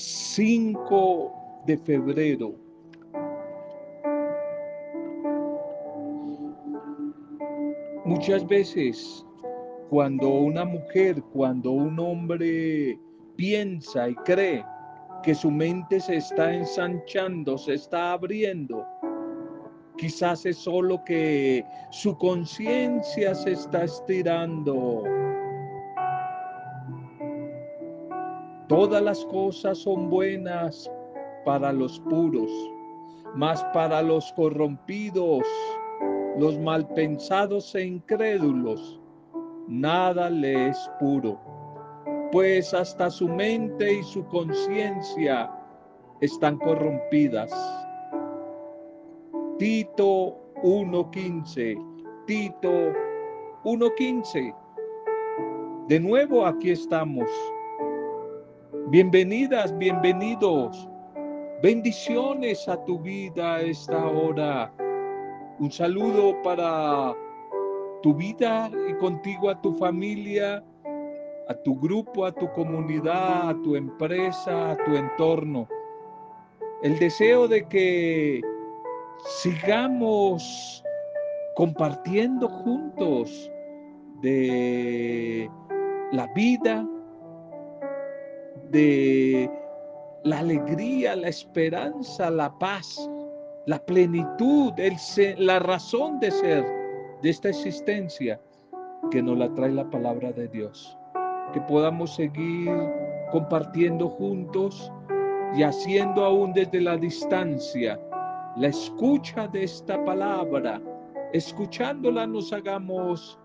5 de febrero. Muchas veces cuando una mujer, cuando un hombre piensa y cree que su mente se está ensanchando, se está abriendo, quizás es solo que su conciencia se está estirando Todas las cosas son buenas para los puros, mas para los corrompidos, los malpensados e incrédulos, nada le es puro, pues hasta su mente y su conciencia están corrompidas. Tito 1.15, Tito 1.15. De nuevo aquí estamos Bienvenidas, bienvenidos. Bendiciones a tu vida esta hora. Un saludo para tu vida y contigo a tu familia, a tu grupo, a tu comunidad, a tu empresa, a tu entorno. El deseo de que sigamos compartiendo juntos de la vida, de la alegría, la esperanza, la paz, la plenitud, el la razón de ser de esta existencia que nos la trae la palabra de Dios. Que podamos seguir compartiendo juntos y haciendo aún desde la distancia la escucha de esta palabra. Escuchándola nos hagamos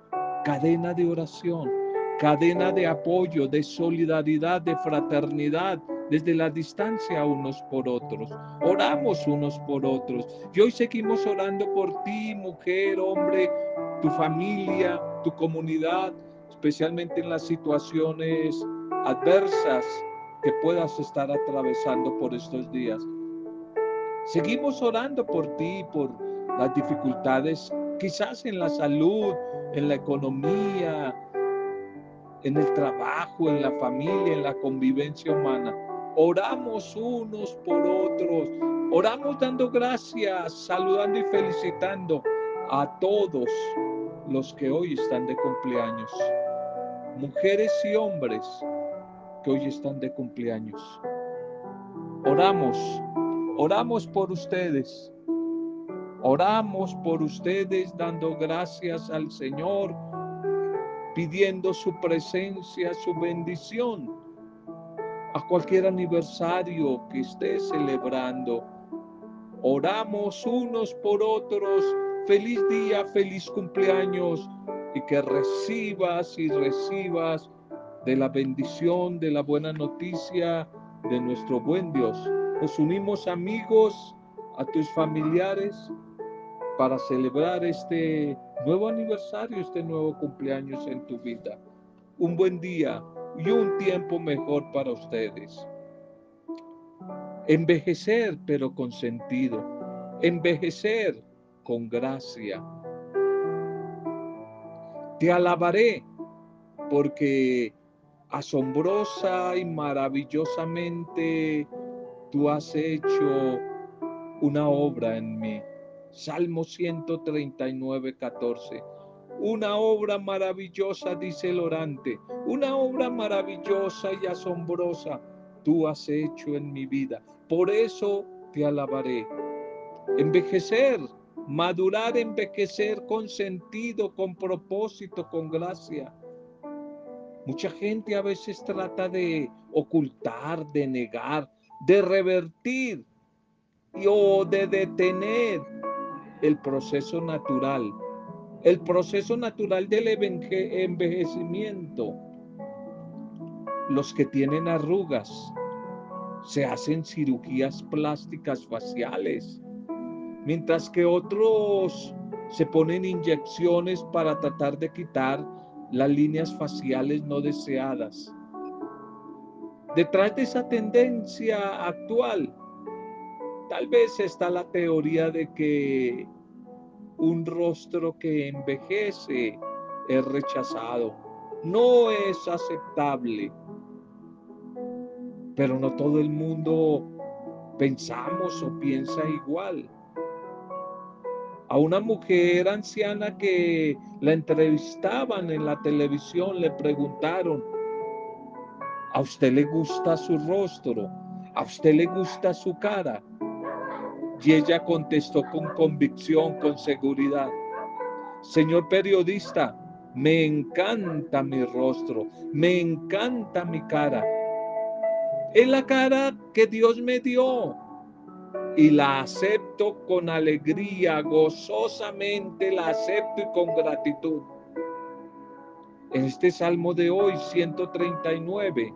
cadena de oración cadena de apoyo, de solidaridad, de fraternidad, desde la distancia unos por otros. Oramos unos por otros. Y hoy seguimos orando por ti, mujer, hombre, tu familia, tu comunidad, especialmente en las situaciones adversas que puedas estar atravesando por estos días. Seguimos orando por ti, por las dificultades, quizás en la salud, en la economía, en el trabajo, en la familia, en la convivencia humana. Oramos unos por otros, oramos dando gracias, saludando y felicitando a todos los que hoy están de cumpleaños, mujeres y hombres que hoy están de cumpleaños. Oramos, oramos por ustedes, oramos por ustedes dando gracias al Señor pidiendo su presencia, su bendición a cualquier aniversario que esté celebrando. Oramos unos por otros. Feliz día, feliz cumpleaños y que recibas y recibas de la bendición, de la buena noticia de nuestro buen Dios. Nos unimos amigos, a tus familiares, para celebrar este nuevo aniversario, este nuevo cumpleaños en tu vida. Un buen día y un tiempo mejor para ustedes. Envejecer pero con sentido. Envejecer con gracia. Te alabaré porque asombrosa y maravillosamente tú has hecho una obra en mí. Salmo 139, 14. Una obra maravillosa, dice el orante, una obra maravillosa y asombrosa tú has hecho en mi vida. Por eso te alabaré. Envejecer, madurar, envejecer con sentido, con propósito, con gracia. Mucha gente a veces trata de ocultar, de negar, de revertir y, o de detener el proceso natural, el proceso natural del envejecimiento. Los que tienen arrugas se hacen cirugías plásticas faciales, mientras que otros se ponen inyecciones para tratar de quitar las líneas faciales no deseadas. Detrás de esa tendencia actual Tal vez está la teoría de que un rostro que envejece es rechazado, no es aceptable. pero no todo el mundo pensamos o piensa igual. A una mujer anciana que la entrevistaban en la televisión le preguntaron, ¿a usted le gusta su rostro? ¿A usted le gusta su cara? Y ella contestó con convicción, con seguridad, Señor periodista, me encanta mi rostro, me encanta mi cara. Es la cara que Dios me dio y la acepto con alegría, gozosamente la acepto y con gratitud. En este salmo de hoy, 139,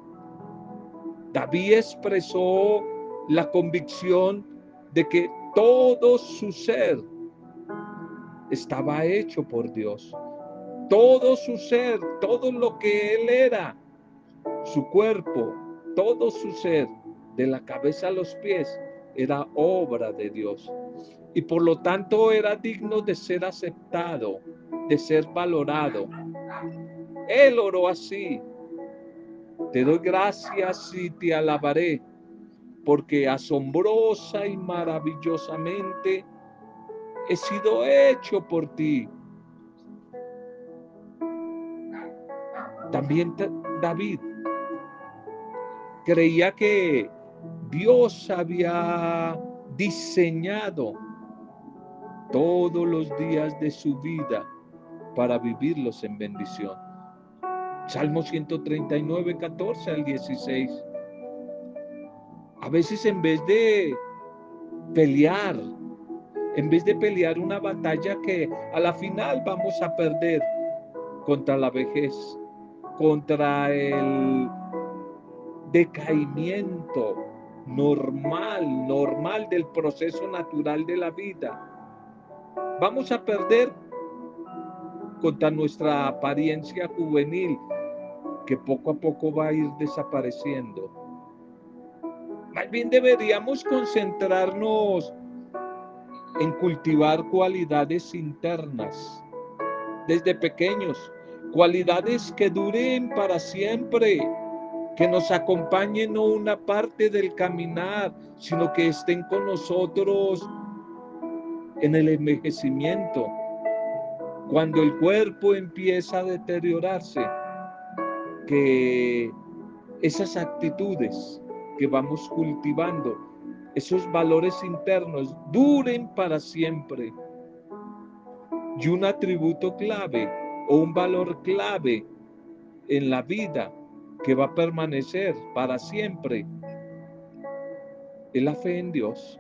David expresó la convicción de que todo su ser estaba hecho por Dios. Todo su ser, todo lo que él era, su cuerpo, todo su ser, de la cabeza a los pies, era obra de Dios. Y por lo tanto era digno de ser aceptado, de ser valorado. Él oró así. Te doy gracias y te alabaré, porque asombrosa y maravillosamente he sido hecho por ti. También David creía que Dios había diseñado todos los días de su vida para vivirlos en bendición. Salmo 139, 14 al 16. A veces en vez de pelear, en vez de pelear una batalla que a la final vamos a perder contra la vejez, contra el decaimiento normal, normal del proceso natural de la vida. Vamos a perder contra nuestra apariencia juvenil, que poco a poco va a ir desapareciendo. Más deberíamos concentrarnos en cultivar cualidades internas desde pequeños, cualidades que duren para siempre, que nos acompañen no una parte del caminar, sino que estén con nosotros en el envejecimiento. Cuando el cuerpo empieza a deteriorarse, que esas actitudes que vamos cultivando, esos valores internos duren para siempre. Y un atributo clave o un valor clave en la vida que va a permanecer para siempre es la fe en Dios.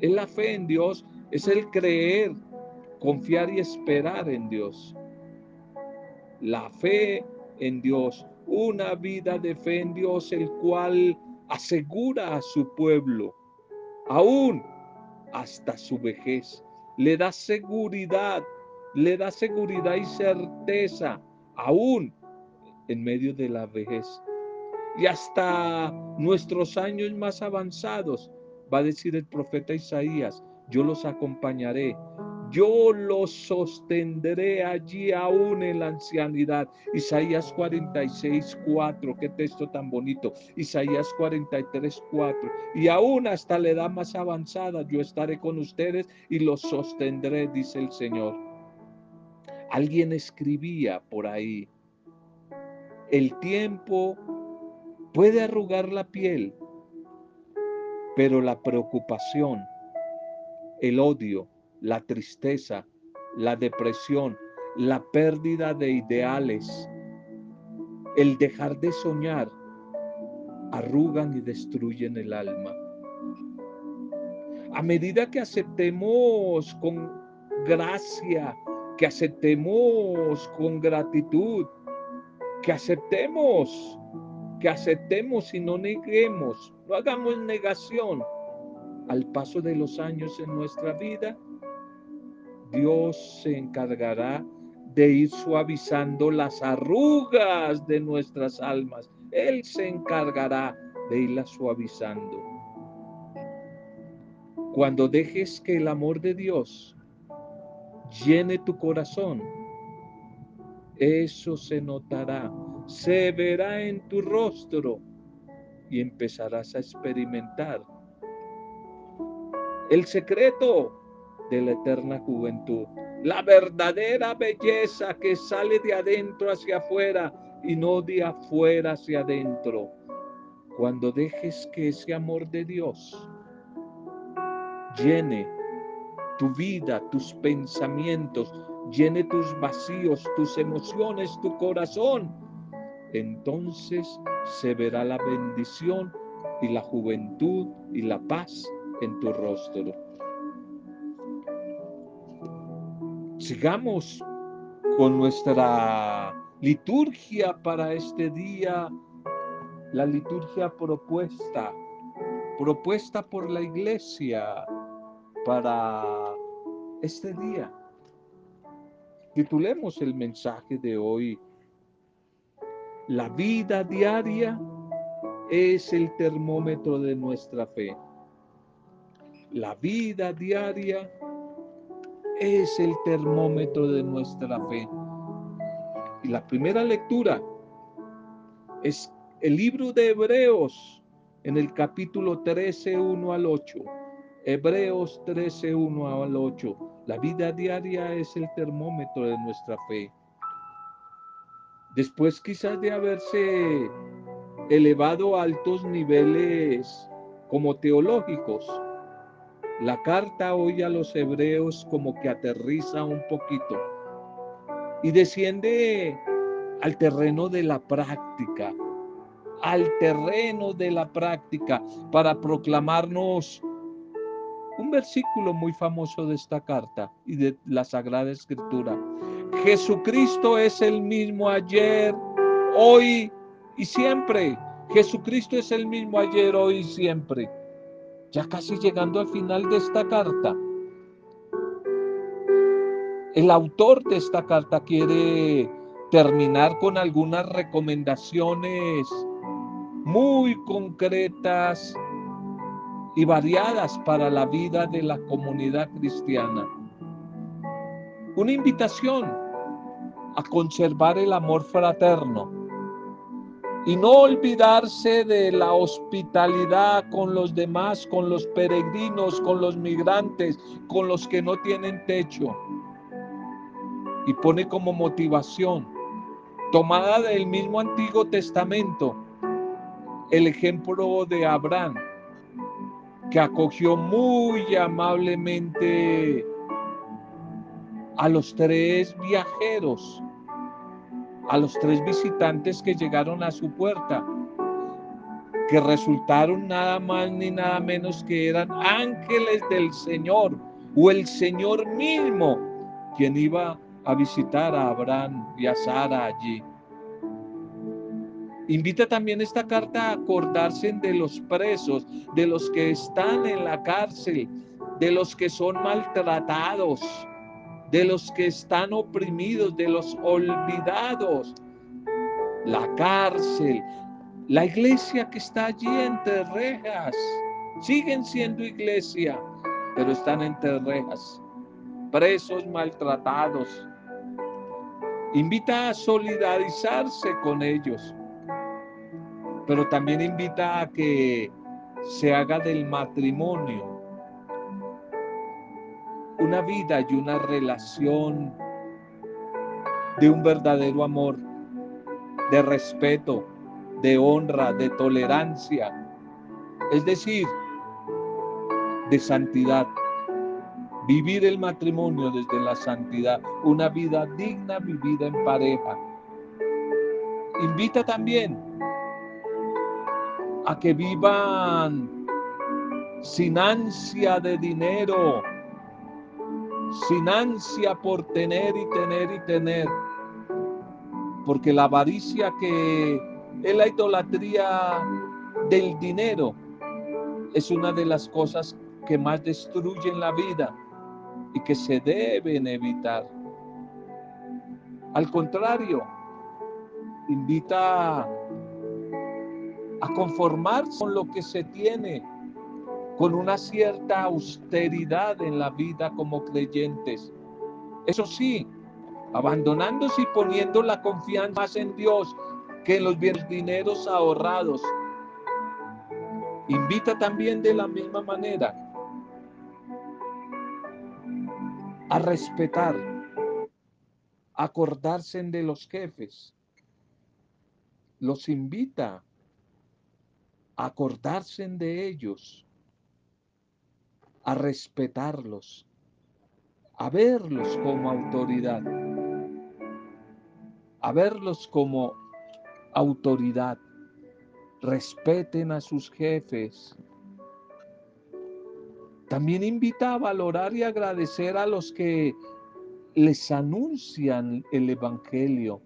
Es la fe en Dios, es el creer, confiar y esperar en Dios. La fe en Dios, una vida de fe en Dios, el cual asegura a su pueblo, aún hasta su vejez, le da seguridad, le da seguridad y certeza, aún en medio de la vejez. Y hasta nuestros años más avanzados, va a decir el profeta Isaías, yo los acompañaré, yo los sostendré allí aún en la ancianidad. Isaías 46, 4, qué texto tan bonito. Isaías 43, 4. Y aún hasta la edad más avanzada yo estaré con ustedes y los sostendré, dice el Señor. Alguien escribía por ahí, el tiempo puede arrugar la piel, pero la preocupación, el odio, la tristeza, la depresión, la pérdida de ideales, el dejar de soñar, arrugan y destruyen el alma. A medida que aceptemos con gracia, que aceptemos con gratitud, que aceptemos, que aceptemos y no neguemos, no hagamos negación al paso de los años en nuestra vida, Dios se encargará de ir suavizando las arrugas de nuestras almas. Él se encargará de irlas suavizando. Cuando dejes que el amor de Dios llene tu corazón, eso se notará, se verá en tu rostro y empezarás a experimentar el secreto de la eterna juventud, la verdadera belleza que sale de adentro hacia afuera y no de afuera hacia adentro. Cuando dejes que ese amor de Dios llene tu vida, tus pensamientos, llene tus vacíos, tus emociones, tu corazón, entonces se verá la bendición y la juventud y la paz en tu rostro. Sigamos con nuestra liturgia para este día, la liturgia propuesta, propuesta por la iglesia para este día. Titulemos el mensaje de hoy, La vida diaria es el termómetro de nuestra fe. La vida diaria es el termómetro de nuestra fe. Y la primera lectura es el libro de Hebreos en el capítulo 13, 1 al 8. Hebreos 13, 1 al 8. La vida diaria es el termómetro de nuestra fe. Después quizás de haberse elevado a altos niveles como teológicos, la carta hoy a los hebreos como que aterriza un poquito y desciende al terreno de la práctica, al terreno de la práctica para proclamarnos un versículo muy famoso de esta carta y de la Sagrada Escritura. Jesucristo es el mismo ayer, hoy y siempre. Jesucristo es el mismo ayer, hoy y siempre ya casi llegando al final de esta carta. El autor de esta carta quiere terminar con algunas recomendaciones muy concretas y variadas para la vida de la comunidad cristiana. Una invitación a conservar el amor fraterno, y no olvidarse de la hospitalidad con los demás, con los peregrinos, con los migrantes, con los que no tienen techo. Y pone como motivación, tomada del mismo Antiguo Testamento, el ejemplo de Abraham, que acogió muy amablemente a los tres viajeros a los tres visitantes que llegaron a su puerta, que resultaron nada más ni nada menos que eran ángeles del Señor o el Señor mismo quien iba a visitar a Abraham y a Sara allí. Invita también esta carta a acordarse de los presos, de los que están en la cárcel, de los que son maltratados, de los que están oprimidos, de los olvidados, la cárcel, la iglesia que está allí entre rejas. Siguen siendo iglesia, pero están entre rejas, presos maltratados. Invita a solidarizarse con ellos, pero también invita a que se haga del matrimonio una vida y una relación de un verdadero amor, de respeto, de honra, de tolerancia, es decir, de santidad. Vivir el matrimonio desde la santidad, una vida digna vivida en pareja. Invita también a que vivan sin ansia de dinero, sin ansia por tener y tener y tener. Porque la avaricia que es la idolatría del dinero es una de las cosas que más destruyen la vida y que se deben evitar. Al contrario, invita a conformarse con lo que se tiene con una cierta austeridad en la vida como creyentes. Eso sí, abandonándose y poniendo la confianza más en Dios que en los bienes dineros ahorrados. Invita también de la misma manera a respetar, acordarse de los jefes. Los invita a acordarse de ellos, a respetarlos, a verlos como autoridad, a verlos como autoridad. Respeten a sus jefes. También invita a valorar y agradecer a los que les anuncian el Evangelio,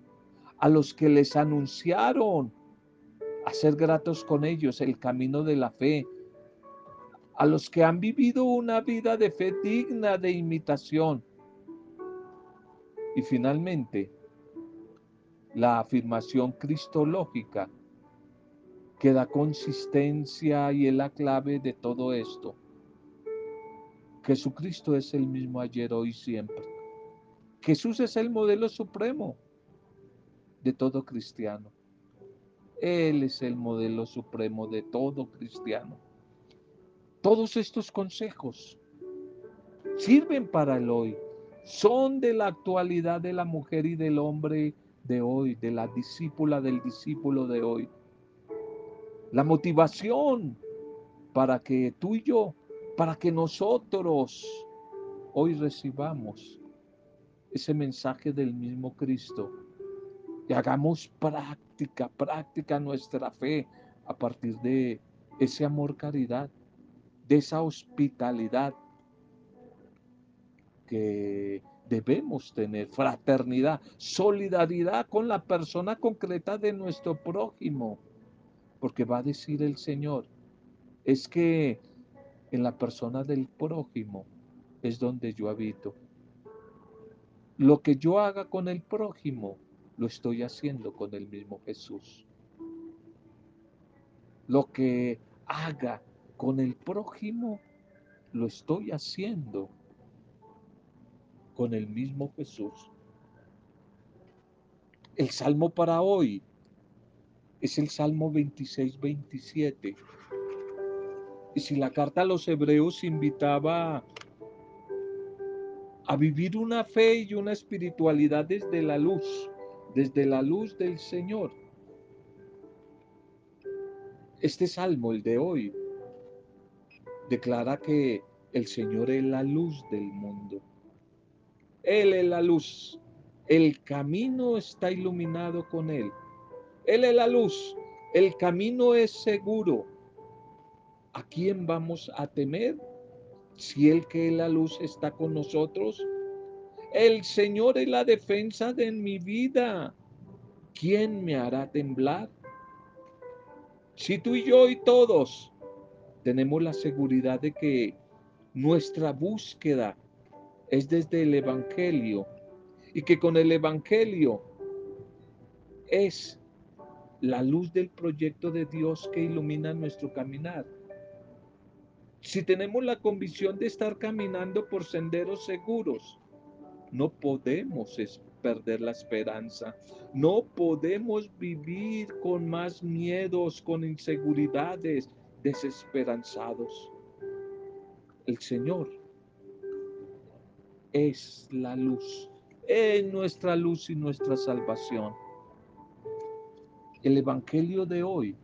a los que les anunciaron, a ser gratos con ellos el camino de la fe, a los que han vivido una vida de fe digna de imitación. Y finalmente, la afirmación cristológica que da consistencia y es la clave de todo esto. Jesucristo es el mismo ayer, hoy, siempre. Jesús es el modelo supremo de todo cristiano. Él es el modelo supremo de todo cristiano. Todos estos consejos sirven para el hoy. Son de la actualidad de la mujer y del hombre de hoy, de la discípula del discípulo de hoy. La motivación para que tú y yo, para que nosotros hoy recibamos ese mensaje del mismo Cristo y hagamos práctica, práctica nuestra fe a partir de ese amor caridad de esa hospitalidad que debemos tener, fraternidad, solidaridad con la persona concreta de nuestro prójimo. Porque va a decir el Señor, es que en la persona del prójimo es donde yo habito. Lo que yo haga con el prójimo, lo estoy haciendo con el mismo Jesús. Lo que haga con el prójimo lo estoy haciendo con el mismo Jesús. El salmo para hoy es el Salmo 26-27. Y si la carta a los hebreos invitaba a vivir una fe y una espiritualidad desde la luz, desde la luz del Señor. Este salmo, el de hoy, declara que el Señor es la luz del mundo. Él es la luz. El camino está iluminado con Él. Él es la luz. El camino es seguro. ¿A quién vamos a temer? Si el que es la luz está con nosotros. El Señor es la defensa de mi vida. ¿Quién me hará temblar? Si tú y yo y todos tenemos la seguridad de que nuestra búsqueda es desde el Evangelio y que con el Evangelio es la luz del proyecto de Dios que ilumina nuestro caminar. Si tenemos la convicción de estar caminando por senderos seguros, no podemos perder la esperanza. No podemos vivir con más miedos, con inseguridades, desesperanzados. El Señor es la luz, es nuestra luz y nuestra salvación. El Evangelio de hoy,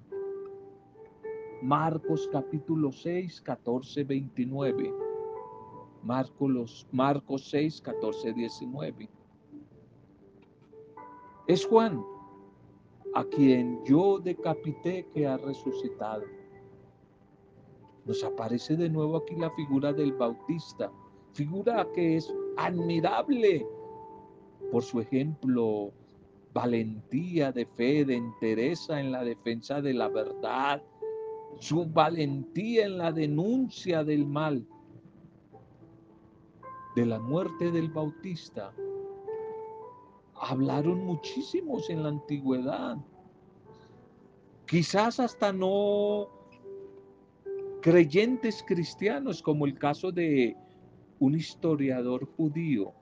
Marcos capítulo 6, 14, 29. Marcos, Marcos 6, 14, 19. Es Juan, a quien yo decapité que ha resucitado nos aparece de nuevo aquí la figura del Bautista, figura que es admirable por su ejemplo, valentía de fe, de entereza en la defensa de la verdad, su valentía en la denuncia del mal. De la muerte del Bautista hablaron muchísimos en la antigüedad. Quizás hasta no creyentes cristianos, como el caso de un historiador judío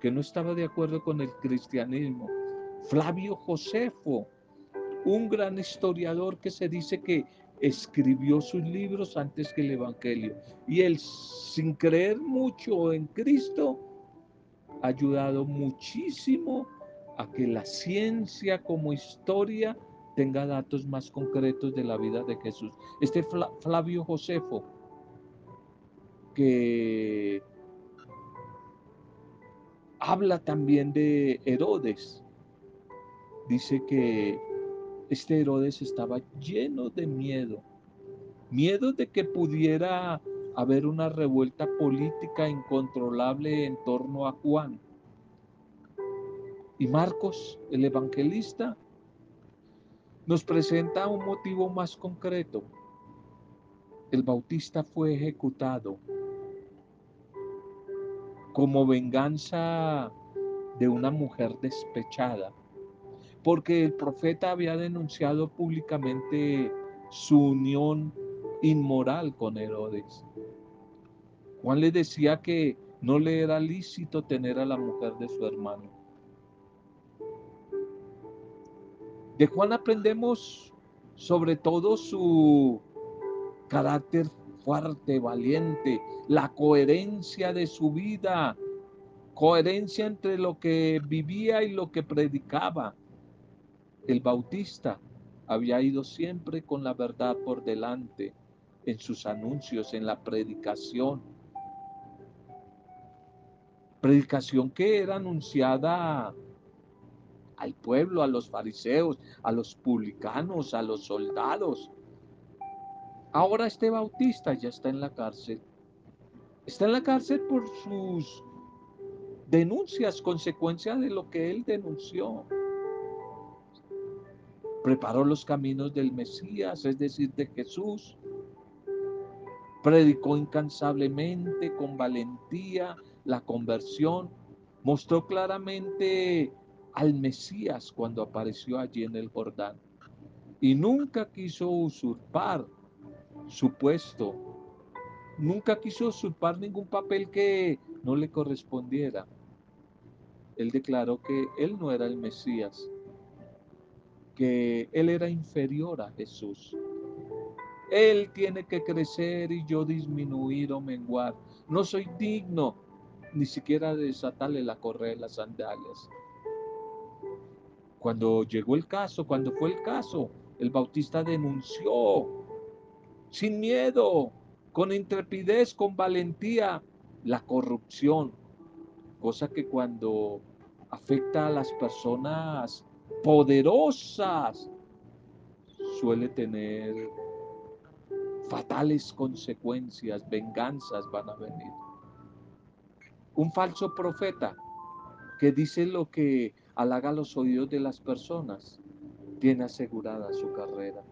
que no estaba de acuerdo con el cristianismo, Flavio Josefo, un gran historiador que se dice que escribió sus libros antes que el Evangelio. Y él, sin creer mucho en Cristo, ha ayudado muchísimo a que la ciencia como historia tenga datos más concretos de la vida de Jesús. Este Flavio Josefo, que habla también de Herodes, dice que este Herodes estaba lleno de miedo, miedo de que pudiera haber una revuelta política incontrolable en torno a Juan. Y Marcos, el evangelista, nos presenta un motivo más concreto. El bautista fue ejecutado como venganza de una mujer despechada porque el profeta había denunciado públicamente su unión inmoral con Herodes. Juan le decía que no le era lícito tener a la mujer de su hermano. De Juan aprendemos sobre todo su carácter fuerte, valiente, la coherencia de su vida, coherencia entre lo que vivía y lo que predicaba, el Bautista había ido siempre con la verdad por delante en sus anuncios, en la predicación. Predicación que era anunciada al pueblo, a los fariseos, a los publicanos, a los soldados. Ahora este Bautista ya está en la cárcel. Está en la cárcel por sus denuncias, consecuencia de lo que él denunció preparó los caminos del Mesías, es decir, de Jesús. Predicó incansablemente, con valentía, la conversión. Mostró claramente al Mesías cuando apareció allí en el Jordán. Y nunca quiso usurpar su puesto. Nunca quiso usurpar ningún papel que no le correspondiera. Él declaró que él no era el Mesías, que él era inferior a Jesús. Él tiene que crecer y yo disminuir o menguar. No soy digno ni siquiera de desatarle la correa de las sandalias. Cuando llegó el caso, cuando fue el caso, el bautista denunció sin miedo, con intrepidez, con valentía, la corrupción, cosa que cuando afecta a las personas poderosas suele tener fatales consecuencias, venganzas van a venir. Un falso profeta que dice lo que halaga los oídos de las personas, tiene asegurada su carrera.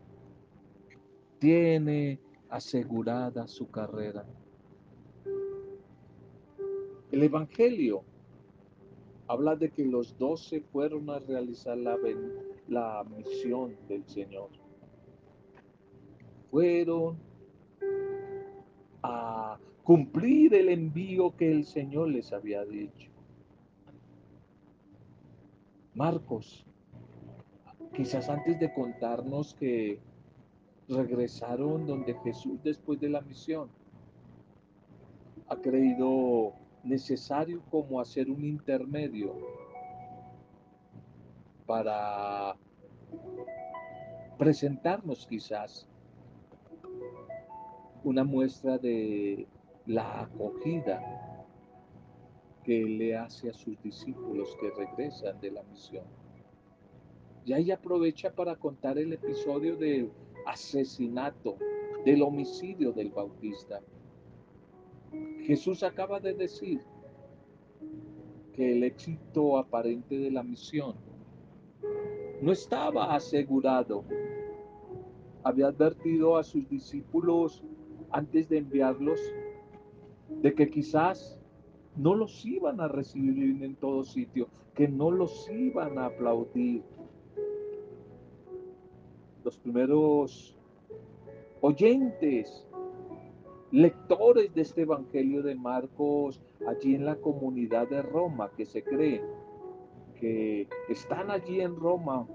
Tiene asegurada su carrera. El Evangelio habla de que los doce fueron a realizar la, la misión del Señor. Fueron a cumplir el envío que el Señor les había dicho. Marcos, quizás antes de contarnos que regresaron donde Jesús después de la misión, ha creído necesario como hacer un intermedio para presentarnos quizás una muestra de la acogida que le hace a sus discípulos que regresan de la misión. Y ahí aprovecha para contar el episodio del asesinato, del homicidio del Bautista. Jesús acaba de decir que el éxito aparente de la misión no estaba asegurado. Había advertido a sus discípulos antes de enviarlos de que quizás no los iban a recibir en todo sitio, que no los iban a aplaudir. Los primeros oyentes lectores de este Evangelio de Marcos allí en la comunidad de Roma que se creen que están allí en Roma,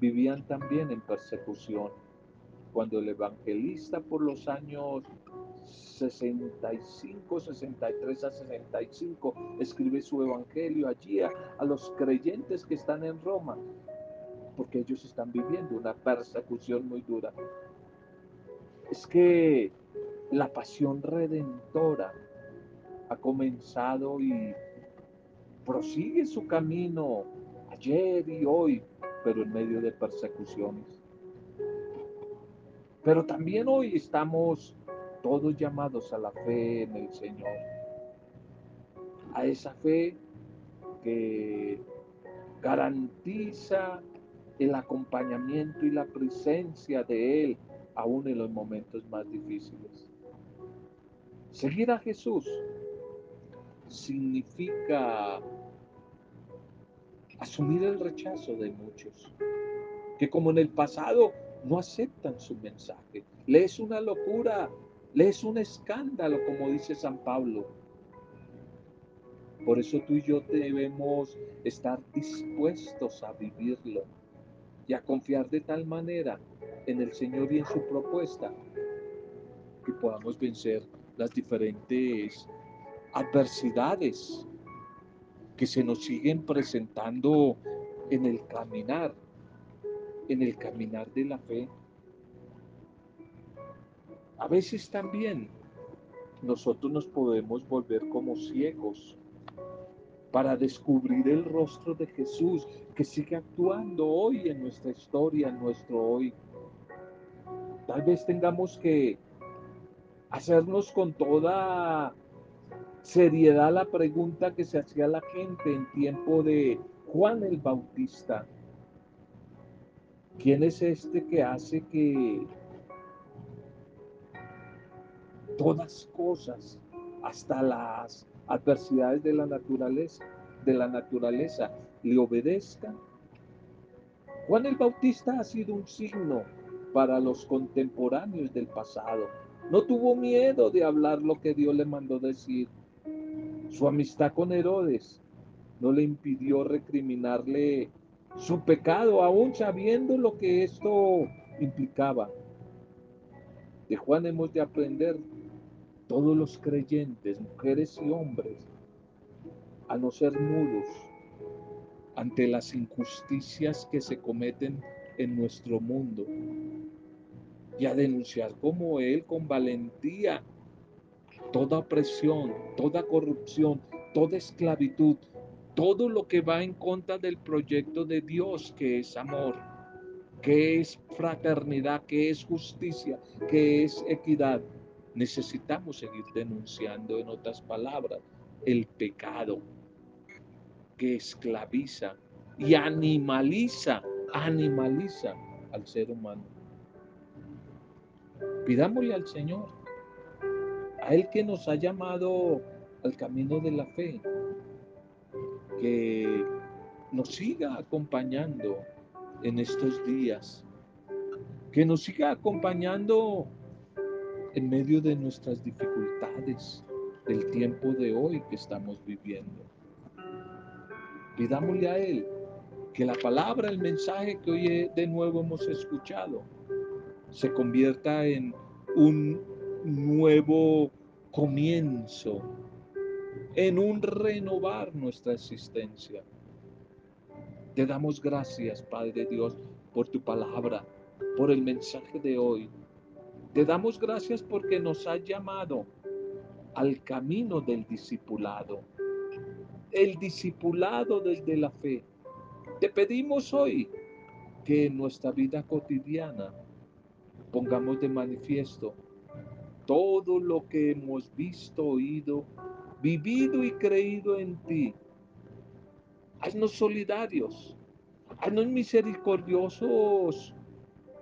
vivían también en persecución. cuando el evangelista por los años 65, 63 a 65 escribe su evangelio allí a, a los creyentes que están en Roma, porque ellos están viviendo una persecución muy dura. Es que la pasión redentora ha comenzado y prosigue su camino ayer y hoy, pero en medio de persecuciones. Pero también hoy estamos todos llamados a la fe en el Señor, a esa fe que garantiza el acompañamiento y la presencia de Él aún en los momentos más difíciles. Seguir a Jesús significa asumir el rechazo de muchos, que como en el pasado no aceptan su mensaje. Le es una locura, le es un escándalo, como dice San Pablo. Por eso tú y yo debemos estar dispuestos a vivirlo y a confiar de tal manera en el Señor y en su propuesta que podamos vencer las diferentes adversidades que se nos siguen presentando en el caminar en el caminar de la fe. A veces también nosotros nos podemos volver como ciegos para descubrir el rostro de Jesús que sigue actuando hoy en nuestra historia, en nuestro hoy. Tal vez tengamos que hacernos con toda seriedad la pregunta que se hacía la gente en tiempo de Juan el Bautista. ¿Quién es este que hace que todas cosas, hasta las adversidades de la naturaleza, de la naturaleza, le obedezcan? Juan el Bautista ha sido un signo para los contemporáneos del pasado. No tuvo miedo de hablar lo que Dios le mandó decir. Su amistad con Herodes no le impidió recriminarle su pecado, aún sabiendo lo que esto implicaba. De Juan hemos de aprender todos los creyentes, mujeres y hombres, a no ser mudos ante las injusticias que se cometen en nuestro mundo y a denunciar como Él con valentía toda opresión, toda corrupción, toda esclavitud, todo lo que va en contra del proyecto de Dios, que es amor, que es fraternidad, que es justicia, que es equidad. Necesitamos seguir denunciando, en otras palabras, el pecado que esclaviza y animaliza, animaliza al ser humano. Pidámosle al Señor, a Él que nos ha llamado al camino de la fe, que nos siga acompañando en estos días, que nos siga acompañando en medio de nuestras dificultades del tiempo de hoy que estamos viviendo. Pidámosle a Él que la palabra, el mensaje que hoy de nuevo hemos escuchado, se convierta en un nuevo comienzo en un renovar nuestra existencia. Te damos gracias, Padre Dios, por tu palabra, por el mensaje de hoy. Te damos gracias porque nos has llamado al camino del discipulado, el discipulado desde la fe. Te pedimos hoy que en nuestra vida cotidiana pongamos de manifiesto todo lo que hemos visto, oído vivido y creído en ti. Haznos solidarios, haznos misericordiosos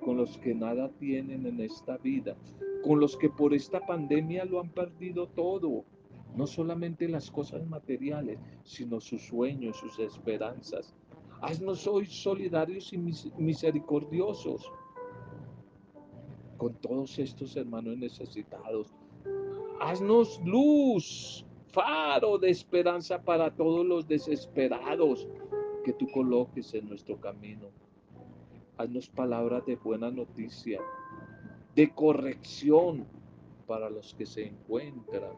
con los que nada tienen en esta vida, con los que por esta pandemia lo han perdido todo, no solamente las cosas materiales, sino sus sueños, sus esperanzas. Haznos hoy solidarios y misericordiosos con todos estos hermanos necesitados. Haznos luz faro de esperanza para todos los desesperados que tú coloques en nuestro camino. Haznos palabras de buena noticia, de corrección para los que se encuentran,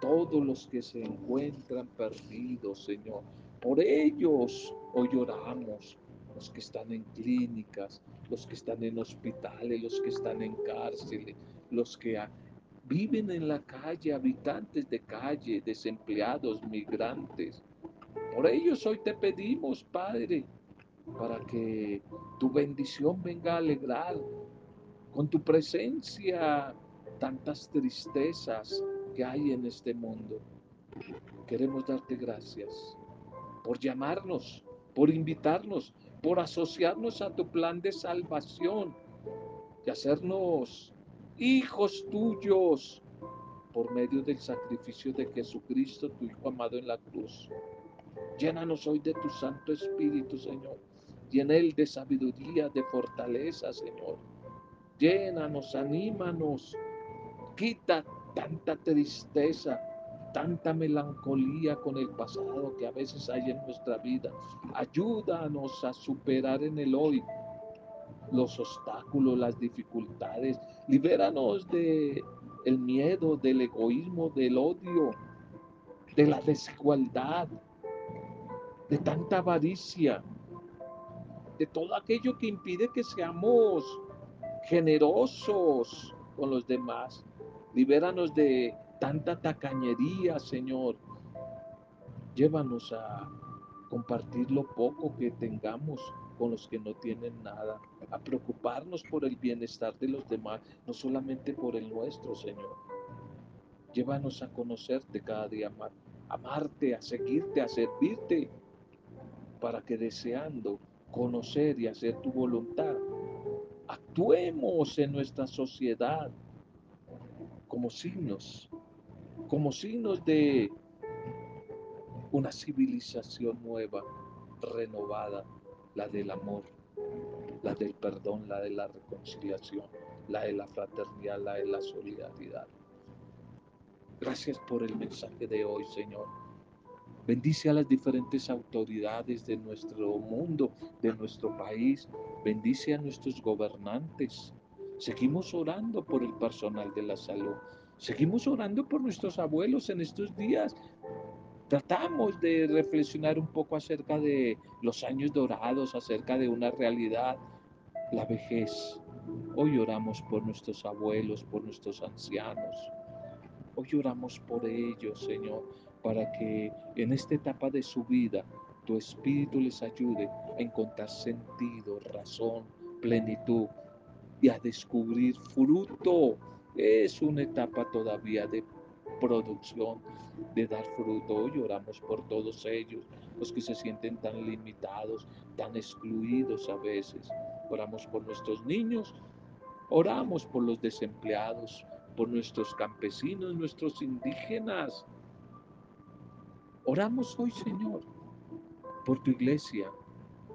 todos los que se encuentran perdidos, Señor. Por ellos hoy oramos, los que están en clínicas, los que están en hospitales, los que están en cárceles, los que viven en la calle, habitantes de calle, desempleados, migrantes. Por ellos hoy te pedimos, Padre, para que tu bendición venga a alegrar con tu presencia tantas tristezas que hay en este mundo. Queremos darte gracias por llamarnos, por invitarnos, por asociarnos a tu plan de salvación y hacernos hijos tuyos por medio del sacrificio de Jesucristo, tu Hijo amado en la cruz. Llénanos hoy de tu Santo Espíritu, Señor. Llena él de sabiduría, de fortaleza, Señor. Llénanos, anímanos. Quita tanta tristeza, tanta melancolía con el pasado que a veces hay en nuestra vida. Ayúdanos a superar en el hoy los obstáculos, las dificultades. Libéranos de el miedo, del egoísmo, del odio, de la desigualdad, de tanta avaricia, de todo aquello que impide que seamos generosos con los demás. Libéranos de tanta tacañería, Señor. Llévanos a compartir lo poco que tengamos con los que no tienen nada, a preocuparnos por el bienestar de los demás, no solamente por el nuestro, Señor. Llévanos a conocerte cada día más, amarte, a seguirte, a servirte, para que deseando conocer y hacer tu voluntad, actuemos en nuestra sociedad como signos como signos de una civilización nueva, renovada, la del amor, la del perdón, la de la reconciliación, la de la fraternidad, la de la solidaridad. Gracias por el mensaje de hoy, Señor. Bendice a las diferentes autoridades de nuestro mundo, de nuestro país. Bendice a nuestros gobernantes. Seguimos orando por el personal de la salud. Seguimos orando por nuestros abuelos en estos días. Tratamos de reflexionar un poco acerca de los años dorados, acerca de una realidad, la vejez. Hoy oramos por nuestros abuelos, por nuestros ancianos. Hoy oramos por ellos, Señor, para que en esta etapa de su vida tu espíritu les ayude a encontrar sentido, razón, plenitud y a descubrir fruto es una etapa todavía de producción, de dar fruto. Hoy oramos por todos ellos, los que se sienten tan limitados, tan excluidos a veces. Oramos por nuestros niños, oramos por los desempleados, por nuestros campesinos, nuestros indígenas. Oramos hoy, Señor, por tu iglesia,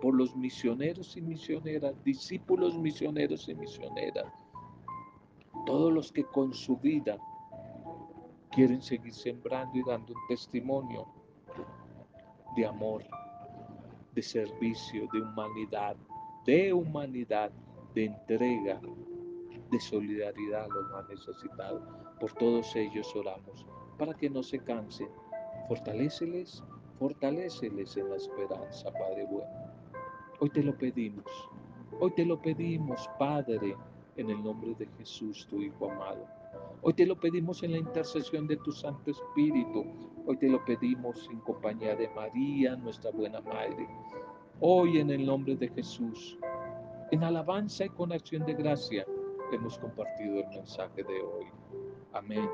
por los misioneros y misioneras, discípulos misioneros y misioneras todos los que con su vida quieren seguir sembrando y dando un testimonio de amor, de servicio, de humanidad, de humanidad, de entrega, de solidaridad a los más necesitados. Por todos ellos oramos, para que no se cansen. Fortaléceles, fortaléceles en la esperanza, Padre bueno. Hoy te lo pedimos, hoy te lo pedimos, Padre en el nombre de Jesús, tu Hijo amado. Hoy te lo pedimos en la intercesión de tu Santo Espíritu. Hoy te lo pedimos en compañía de María, nuestra buena Madre. Hoy en el nombre de Jesús, en alabanza y con acción de gracia, hemos compartido el mensaje de hoy. Amén.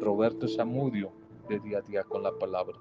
Roberto Zamudio, de día a día con la palabra.